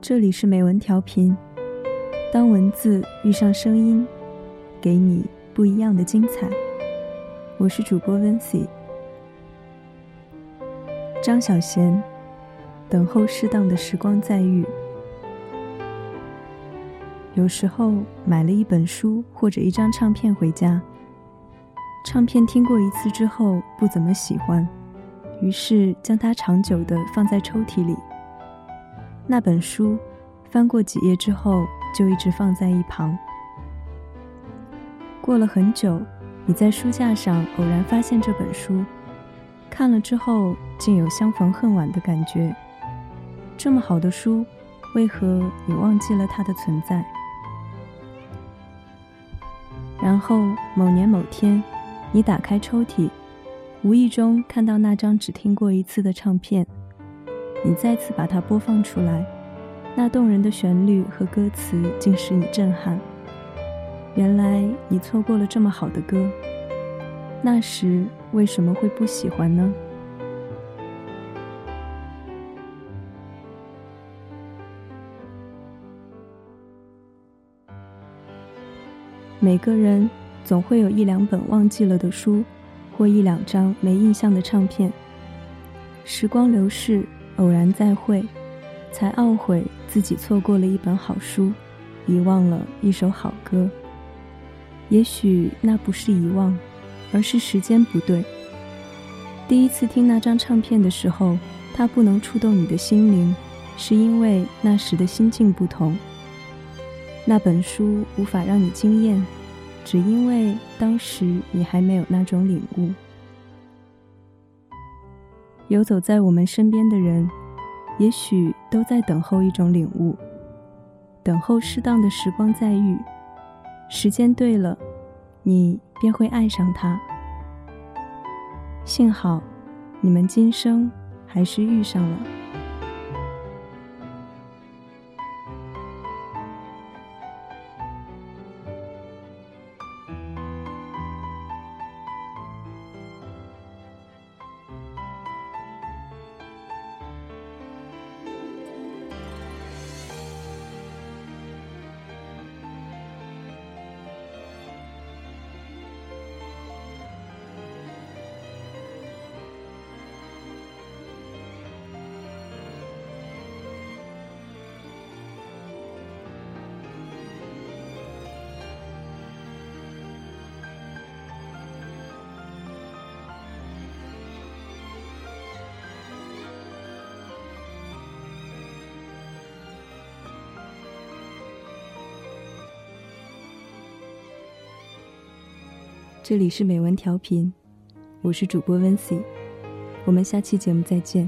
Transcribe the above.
这里是美文调频，当文字遇上声音，给你不一样的精彩。我是主播温 c 张小娴，等候适当的时光再遇。有时候买了一本书或者一张唱片回家，唱片听过一次之后不怎么喜欢，于是将它长久的放在抽屉里。那本书，翻过几页之后，就一直放在一旁。过了很久，你在书架上偶然发现这本书，看了之后，竟有相逢恨晚的感觉。这么好的书，为何你忘记了它的存在？然后某年某天，你打开抽屉，无意中看到那张只听过一次的唱片。你再次把它播放出来，那动人的旋律和歌词竟使你震撼。原来你错过了这么好的歌，那时为什么会不喜欢呢？每个人总会有一两本忘记了的书，或一两张没印象的唱片。时光流逝。偶然再会，才懊悔自己错过了一本好书，遗忘了一首好歌。也许那不是遗忘，而是时间不对。第一次听那张唱片的时候，它不能触动你的心灵，是因为那时的心境不同。那本书无法让你惊艳，只因为当时你还没有那种领悟。游走在我们身边的人，也许都在等候一种领悟，等候适当的时光再遇。时间对了，你便会爱上他。幸好，你们今生还是遇上了。这里是美文调频，我是主播温 c 我们下期节目再见。